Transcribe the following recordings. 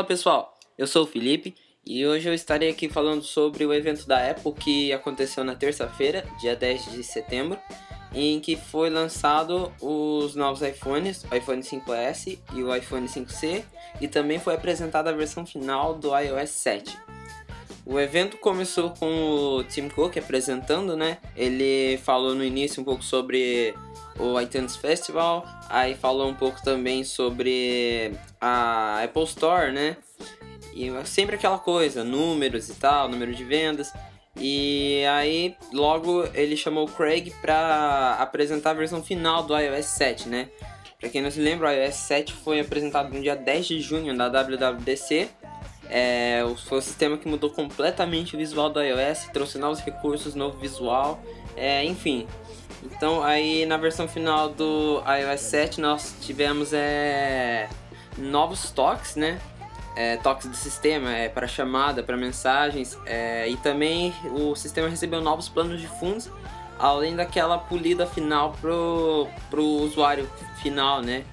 Fala pessoal, eu sou o Felipe e hoje eu estarei aqui falando sobre o evento da Apple que aconteceu na terça-feira, dia 10 de setembro, em que foi lançado os novos iPhones, o iPhone 5S e o iPhone 5C, e também foi apresentada a versão final do iOS 7. O evento começou com o Tim Cook apresentando, né? Ele falou no início um pouco sobre o iTunes Festival, aí falou um pouco também sobre a Apple Store, né? E sempre aquela coisa, números e tal, número de vendas. E aí, logo ele chamou o Craig para apresentar a versão final do iOS 7, né? Para quem não se lembra, o iOS 7 foi apresentado no dia 10 de junho da WWDC. É, foi o sistema que mudou completamente o visual do iOS, trouxe novos recursos, novo visual, é, enfim, então aí na versão final do iOS 7 nós tivemos é, novos toques, né? É, toques do sistema é, para chamada, para mensagens é, e também o sistema recebeu novos planos de fundos, além daquela polida final pro, pro usuário final, né?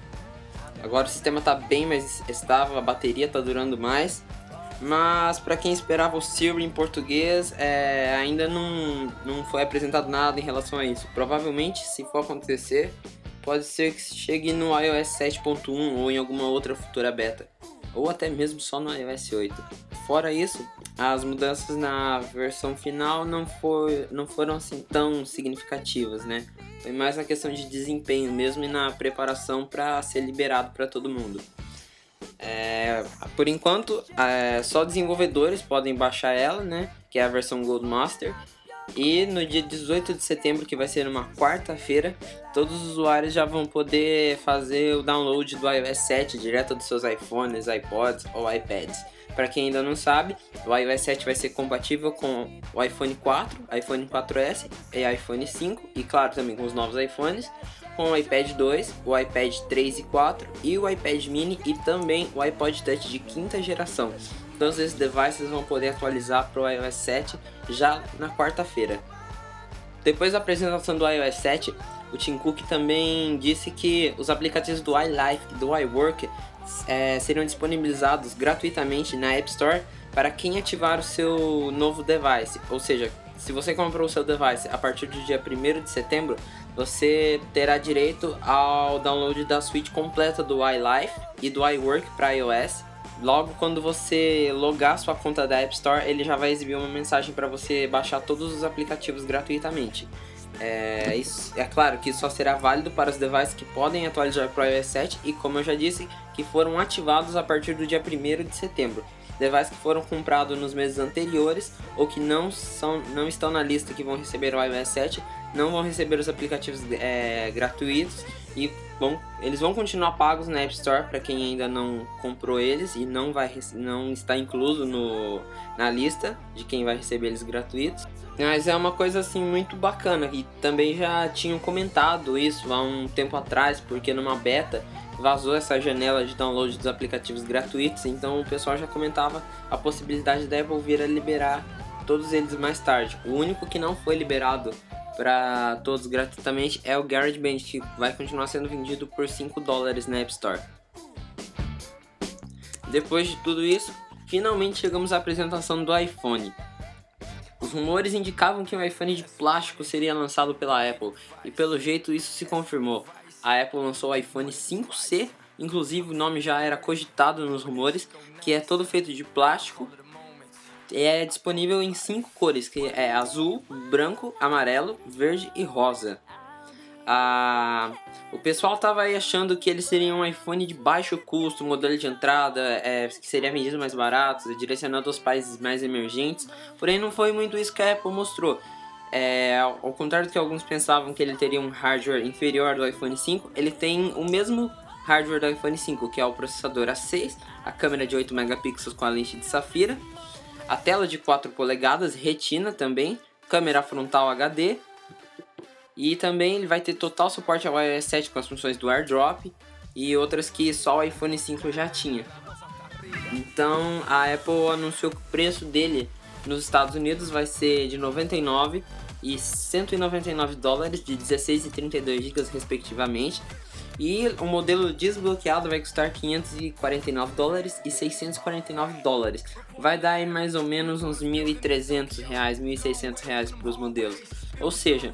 Agora o sistema está bem mais estável, a bateria está durando mais mas para quem esperava o Siri em português, é, ainda não, não foi apresentado nada em relação a isso. Provavelmente, se for acontecer, pode ser que chegue no iOS 7.1 ou em alguma outra futura beta, ou até mesmo só no iOS 8. Fora isso, as mudanças na versão final não, foi, não foram assim tão significativas, né? Foi mais na questão de desempenho mesmo e na preparação para ser liberado para todo mundo. É, por enquanto, é, só desenvolvedores podem baixar ela, né? Que é a versão Gold Master. E no dia 18 de setembro, que vai ser uma quarta-feira, todos os usuários já vão poder fazer o download do iOS 7 direto dos seus iPhones, iPods ou iPads. Para quem ainda não sabe, o iOS 7 vai ser compatível com o iPhone 4, iPhone 4S e iPhone 5 e claro também com os novos iPhones com o iPad 2, o iPad 3 e 4 e o iPad mini e também o iPod Touch de quinta geração. Todos esses devices vão poder atualizar para o iOS 7 já na quarta-feira. Depois da apresentação do iOS 7, o Tim Cook também disse que os aplicativos do iLife e do iWork é, seriam disponibilizados gratuitamente na App Store para quem ativar o seu novo device, ou seja, se você comprou o seu device a partir do dia 1 de setembro, você terá direito ao download da suite completa do iLife e do iWork para iOS. Logo quando você logar sua conta da App Store, ele já vai exibir uma mensagem para você baixar todos os aplicativos gratuitamente. É, isso, é claro que isso só será válido para os devices que podem atualizar para o iOS 7 e, como eu já disse, que foram ativados a partir do dia 1 de setembro devices que foram comprados nos meses anteriores ou que não, são, não estão na lista que vão receber o iOS 7 não vão receber os aplicativos é, gratuitos e eles vão continuar pagos na App Store para quem ainda não comprou eles e não, vai, não está incluso no, na lista de quem vai receber eles gratuitos. Mas é uma coisa assim muito bacana e também já tinham comentado isso há um tempo atrás, porque numa beta vazou essa janela de download dos aplicativos gratuitos, então o pessoal já comentava a possibilidade da Apple vir a liberar todos eles mais tarde. O único que não foi liberado para todos gratuitamente é o GarageBand, que vai continuar sendo vendido por 5 dólares na App Store. Depois de tudo isso, finalmente chegamos à apresentação do iPhone. Os rumores indicavam que um iPhone de plástico seria lançado pela Apple, e pelo jeito isso se confirmou a Apple lançou o iPhone 5C, inclusive o nome já era cogitado nos rumores, que é todo feito de plástico. É disponível em cinco cores, que é azul, branco, amarelo, verde e rosa. Ah, o pessoal estava aí achando que ele seria um iPhone de baixo custo, modelo de entrada, é, que seria vendido mais barato, direcionado aos países mais emergentes. Porém, não foi muito isso que a Apple mostrou. É, ao contrário do que alguns pensavam que ele teria um hardware inferior do iPhone 5, ele tem o mesmo hardware do iPhone 5, que é o processador A6, a câmera de 8 megapixels com a lente de safira, a tela de 4 polegadas, retina também, câmera frontal HD, e também ele vai ter total suporte ao iOS 7 com as funções do AirDrop e outras que só o iPhone 5 já tinha. Então a Apple anunciou que o preço dele nos Estados Unidos vai ser de 99 e 199 dólares de 16 e 32 GB respectivamente. E o modelo desbloqueado vai custar 549 dólares e 649 dólares. Vai dar aí mais ou menos uns 1.300 reais, 1.600 reais para os modelos. Ou seja,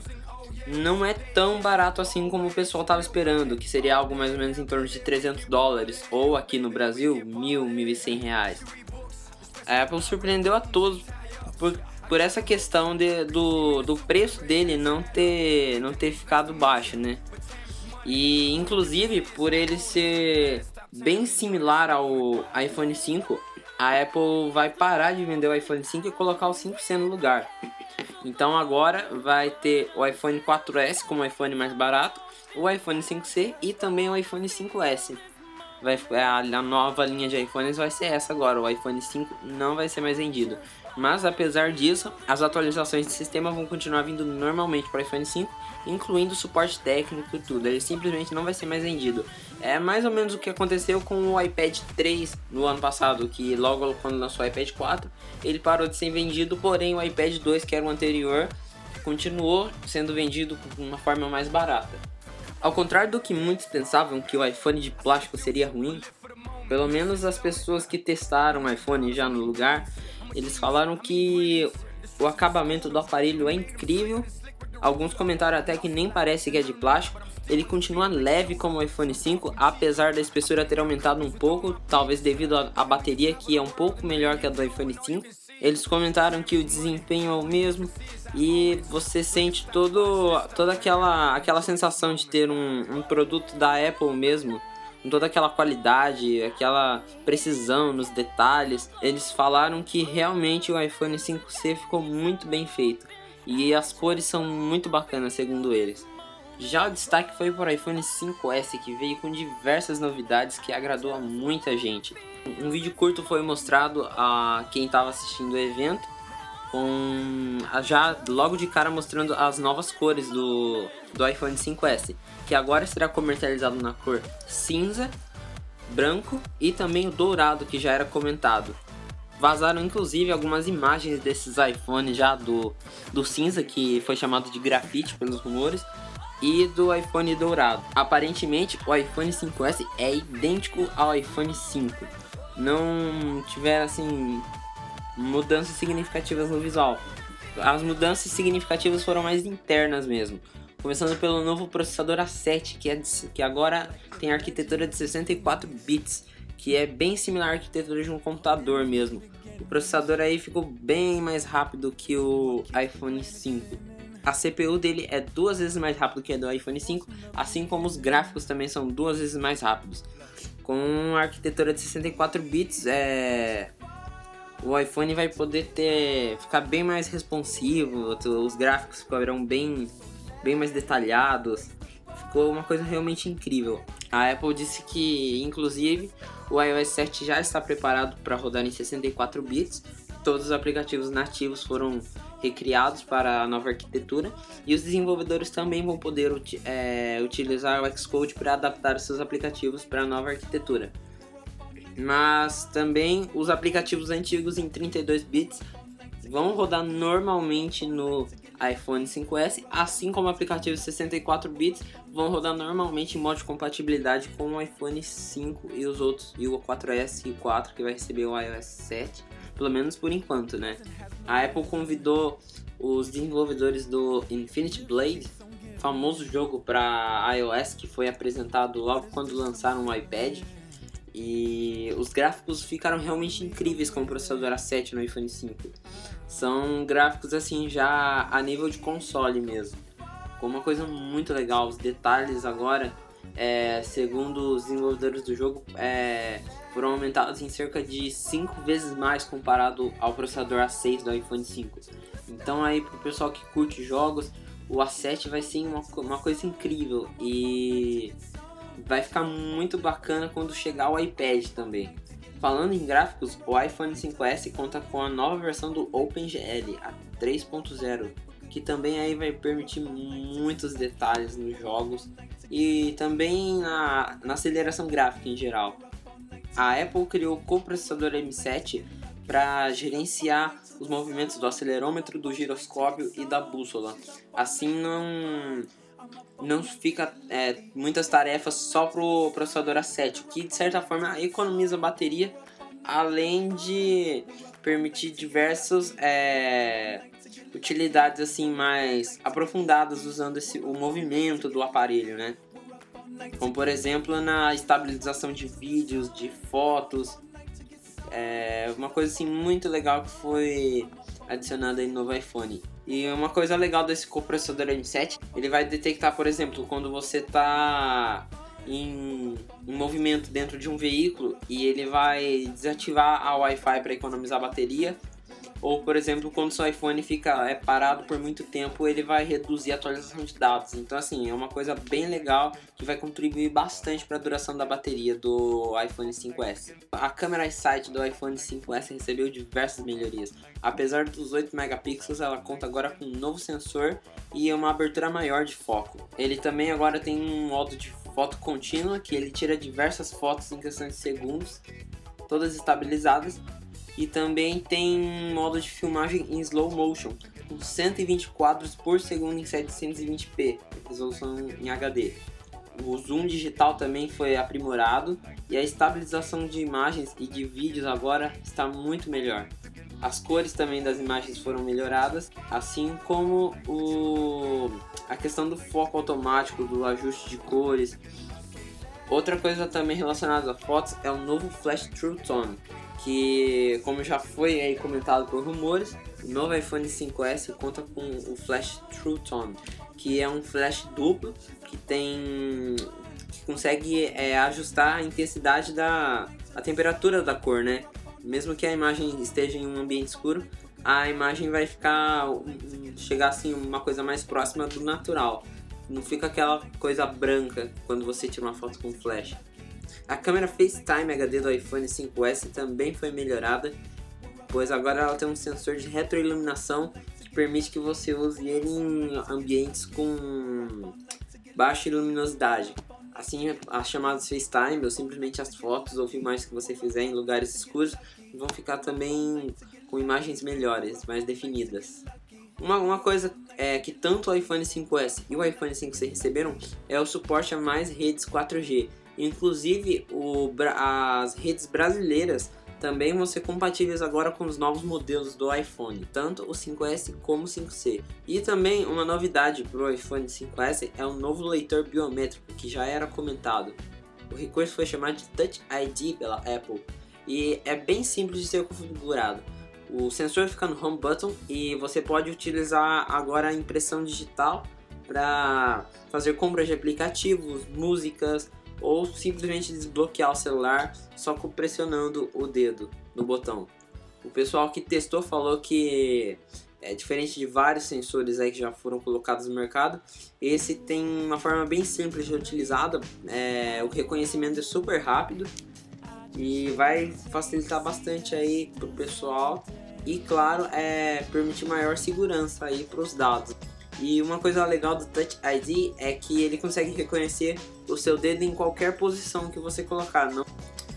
não é tão barato assim como o pessoal estava esperando, que seria algo mais ou menos em torno de 300 dólares, ou aqui no Brasil, 1.000, 1.100 reais. A Apple surpreendeu a todos por, por essa questão de, do, do preço dele não ter, não ter ficado baixo, né? E inclusive por ele ser bem similar ao iPhone 5, a Apple vai parar de vender o iPhone 5 e colocar o 5C no lugar. Então agora vai ter o iPhone 4S como iPhone mais barato, o iPhone 5C e também o iPhone 5S. Vai, a, nova linha de iPhones vai ser essa agora, o iPhone 5 não vai ser mais vendido. Mas apesar disso, as atualizações de sistema vão continuar vindo normalmente para o iPhone 5, incluindo suporte técnico e tudo. Ele simplesmente não vai ser mais vendido. É mais ou menos o que aconteceu com o iPad 3 no ano passado, que logo quando lançou o iPad 4, ele parou de ser vendido, porém o iPad 2, que era o anterior, continuou sendo vendido de uma forma mais barata. Ao contrário do que muitos pensavam que o iPhone de plástico seria ruim, pelo menos as pessoas que testaram o iPhone já no lugar eles falaram que o acabamento do aparelho é incrível. Alguns comentaram até que nem parece que é de plástico. Ele continua leve como o iPhone 5, apesar da espessura ter aumentado um pouco, talvez devido à bateria que é um pouco melhor que a do iPhone 5. Eles comentaram que o desempenho é o mesmo e você sente todo, toda aquela, aquela sensação de ter um, um produto da Apple mesmo com toda aquela qualidade, aquela precisão nos detalhes. Eles falaram que realmente o iPhone 5C ficou muito bem feito e as cores são muito bacanas, segundo eles. Já o destaque foi para o iPhone 5S, que veio com diversas novidades que agradou a muita gente. Um vídeo curto foi mostrado a quem estava assistindo o evento, com já logo de cara mostrando as novas cores do, do iPhone 5S que agora será comercializado na cor cinza, branco e também o dourado que já era comentado. Vazaram inclusive algumas imagens desses iPhones já do, do cinza, que foi chamado de grafite pelos rumores, e do iPhone dourado. Aparentemente, o iPhone 5S é idêntico ao iPhone 5. Não tiveram assim mudanças significativas no visual. As mudanças significativas foram mais internas mesmo. Começando pelo novo processador A7, que, é de, que agora tem arquitetura de 64 bits, que é bem similar à arquitetura de um computador mesmo. O processador aí ficou bem mais rápido que o iPhone 5. A CPU dele é duas vezes mais rápido que a do iPhone 5, assim como os gráficos também são duas vezes mais rápidos. Com a arquitetura de 64 bits, é... o iPhone vai poder ter ficar bem mais responsivo, os gráficos ficarão bem bem mais detalhados. Ficou uma coisa realmente incrível. A Apple disse que, inclusive, o iOS 7 já está preparado para rodar em 64 bits. Todos os aplicativos nativos foram recriados para a nova arquitetura e os desenvolvedores também vão poder é, utilizar o Xcode para adaptar seus aplicativos para a nova arquitetura. Mas também os aplicativos antigos em 32 bits vão rodar normalmente no iPhone 5S, assim como aplicativos 64 bits vão rodar normalmente em modo de compatibilidade com o iPhone 5 e os outros, e o 4S e o 4 que vai receber o iOS 7, pelo menos por enquanto, né? A Apple convidou os desenvolvedores do Infinity Blade, famoso jogo para iOS que foi apresentado logo quando lançaram o iPad. E os gráficos ficaram realmente incríveis com o processador A7 no iPhone 5. São gráficos assim já a nível de console mesmo. Com uma coisa muito legal, os detalhes agora, é, segundo os desenvolvedores do jogo, é, foram aumentados em cerca de 5 vezes mais comparado ao processador A6 do iPhone 5. Então aí pro pessoal que curte jogos, o A7 vai ser uma, uma coisa incrível e vai ficar muito bacana quando chegar o iPad também. Falando em gráficos, o iPhone 5S conta com a nova versão do OpenGL, a 3.0, que também aí vai permitir muitos detalhes nos jogos e também na, na aceleração gráfica em geral. A Apple criou o coprocessador M7 para gerenciar os movimentos do acelerômetro, do giroscópio e da bússola. Assim não não fica é, muitas tarefas só pro processador A7, o que de certa forma economiza bateria, além de permitir diversas é, utilidades assim mais aprofundadas usando esse, o movimento do aparelho, né? Como por exemplo na estabilização de vídeos, de fotos, é uma coisa assim muito legal que foi adicionada aí no novo iPhone. E uma coisa legal desse coprocessador M7, ele vai detectar, por exemplo, quando você está em, em, movimento dentro de um veículo e ele vai desativar a Wi-Fi para economizar bateria ou, por exemplo, quando seu iPhone fica é, parado por muito tempo, ele vai reduzir a atualização de dados. Então, assim, é uma coisa bem legal que vai contribuir bastante para a duração da bateria do iPhone 5S. A câmera iSight do iPhone 5S recebeu diversas melhorias. Apesar dos 8 megapixels, ela conta agora com um novo sensor e uma abertura maior de foco. Ele também agora tem um modo de foto contínua que ele tira diversas fotos em questão de segundos, todas estabilizadas e também tem modo de filmagem em slow motion, com 120 quadros por segundo em 720p, resolução em HD. O zoom digital também foi aprimorado e a estabilização de imagens e de vídeos agora está muito melhor. As cores também das imagens foram melhoradas, assim como o... a questão do foco automático, do ajuste de cores. Outra coisa também relacionada a fotos é o novo Flash True Tone, que, como já foi aí comentado por rumores, o novo iPhone 5S conta com o Flash True Tone, que é um flash duplo que tem que consegue é, ajustar a intensidade da a temperatura da cor, né? Mesmo que a imagem esteja em um ambiente escuro, a imagem vai ficar chegar assim uma coisa mais próxima do natural. Não fica aquela coisa branca quando você tira uma foto com flash. A câmera FaceTime HD do iPhone 5S também foi melhorada, pois agora ela tem um sensor de retroiluminação que permite que você use ele em ambientes com baixa luminosidade. Assim, as chamadas FaceTime ou simplesmente as fotos ou filmagens que você fizer em lugares escuros vão ficar também com imagens melhores, mais definidas. Uma, uma coisa é que tanto o iPhone 5S e o iPhone 5C receberam é o suporte a mais redes 4G, Inclusive, o, as redes brasileiras também vão ser compatíveis agora com os novos modelos do iPhone, tanto o 5S como o 5C. E também uma novidade para o iPhone 5S é o novo leitor biométrico, que já era comentado. O recurso foi chamado de Touch ID pela Apple e é bem simples de ser configurado. O sensor fica no Home Button e você pode utilizar agora a impressão digital para fazer compras de aplicativos, músicas, ou simplesmente desbloquear o celular só pressionando o dedo no botão. O pessoal que testou falou que é diferente de vários sensores aí que já foram colocados no mercado, esse tem uma forma bem simples de utilizada, é, o reconhecimento é super rápido e vai facilitar bastante aí pro pessoal e claro é permitir maior segurança aí para os dados. E uma coisa legal do Touch ID é que ele consegue reconhecer o seu dedo em qualquer posição que você colocar, não,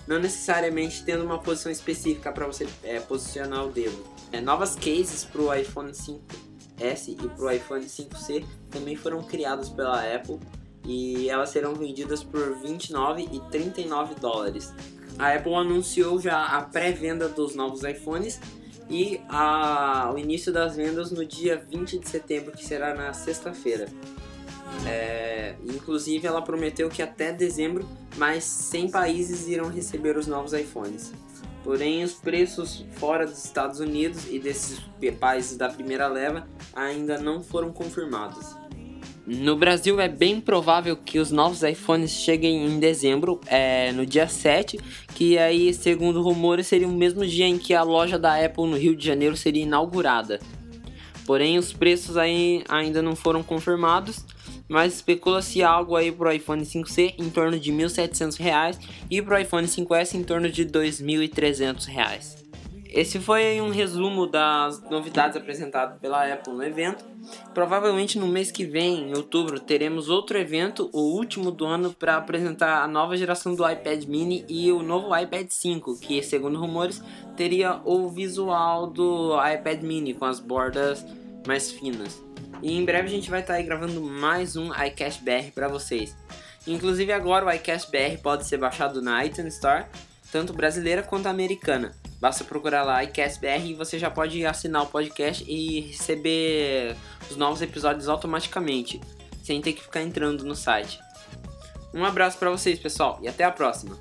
não necessariamente tendo uma posição específica para você é, posicionar o dedo. É, novas cases para o iPhone 5S e para o iPhone 5C também foram criadas pela Apple e elas serão vendidas por 29 e 39 dólares. A Apple anunciou já a pré-venda dos novos iPhones e a, o início das vendas no dia 20 de setembro, que será na sexta-feira. É, inclusive, ela prometeu que até dezembro mais 100 países irão receber os novos iPhones. Porém, os preços fora dos Estados Unidos e desses países da primeira leva ainda não foram confirmados. No Brasil é bem provável que os novos iPhones cheguem em dezembro, é, no dia 7, que aí, segundo rumores, seria o mesmo dia em que a loja da Apple no Rio de Janeiro seria inaugurada. Porém, os preços aí ainda não foram confirmados, mas especula-se algo aí para o iPhone 5C em torno de R$ 1.700 e para o iPhone 5S em torno de R$ 2.300. Esse foi um resumo das novidades apresentadas pela Apple no evento. Provavelmente no mês que vem, em outubro, teremos outro evento, o último do ano, para apresentar a nova geração do iPad mini e o novo iPad 5, que, segundo rumores, teria o visual do iPad mini com as bordas mais finas. E em breve a gente vai estar aí gravando mais um iCast BR para vocês. Inclusive agora o iCast BR pode ser baixado na iTunes Store, tanto brasileira quanto americana. Basta procurar lá iCast BR e você já pode assinar o podcast e receber os novos episódios automaticamente, sem ter que ficar entrando no site. Um abraço para vocês, pessoal, e até a próxima.